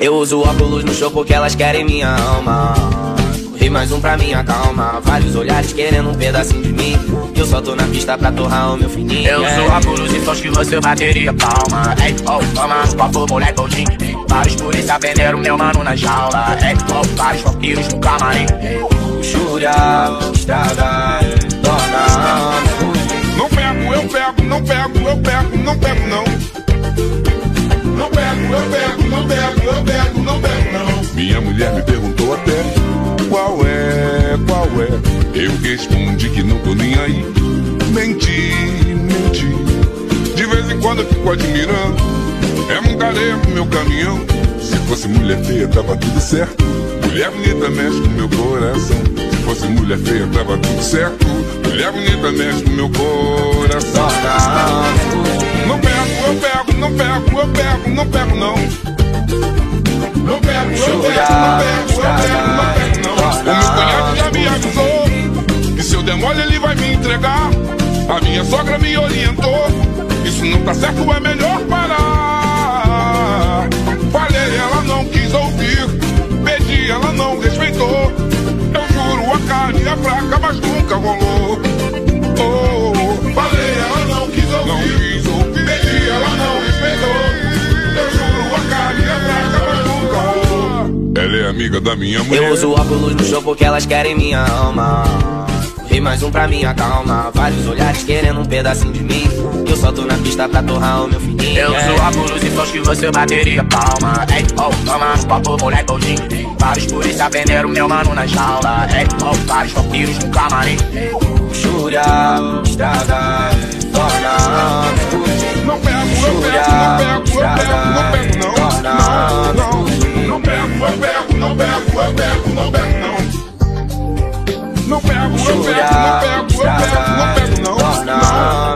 Eu uso óculos no show porque elas querem minha alma. E mais um pra minha calma. Vários olhares querendo um pedacinho de mim. Eu só tô na pista pra torrar o meu fininho. Eu yeah. uso óculos e sons que você bateria palma. Ei, oh, toma, papo, moleque, hoje. Vários polícia venderam meu mano na jaula. Ei, oh, vários vampiros no camarim. Luxúria, estraga, torna. Não pego, eu pego, não pego, eu pego, não pego, não. Não Minha mulher me perguntou até qual é, qual é. Eu respondi que não tô nem aí. Menti, menti. De vez em quando eu fico admirando. É um careco meu caminhão. Se fosse mulher feia, tava tudo certo. Mulher bonita mexe com meu coração. Se fosse mulher feia, tava tudo certo. Mulher bonita mexe com meu coração. Não pego, eu pego, não pego, eu pego, não pego me entregar. A minha sogra me orientou. Isso não tá certo, é melhor parar. Falei, ela não quis ouvir. Pedi, ela não respeitou. Eu juro, a carne é fraca, mas nunca rolou. Oh, falei, ela não quis ouvir. Não quis ouvir. Pedi, ela não respeitou. Eu juro, a carne é fraca, mas nunca rolou. Ela é amiga da minha mulher. Eu uso óculos no show porque elas querem minha alma. E mais um pra minha calma. Vários olhares querendo um pedacinho de mim. Eu só tô na pista pra torrar o meu fininho. Eu uso óculos e sons que você bateria palma. Ei, oh, toma, papo, moleque, hoje. Vários polícia venderam meu mano na jaula. Ei, oh, vários vampiros no camarim. Luxúria, estraga, torna. Não pego, eu pego, não pego, eu pego, não pego, não. Não, não. Não pego, eu pego, não pego, eu pego, não pego, não pego, eu pego, não pego, eu pego, não pego, não. não.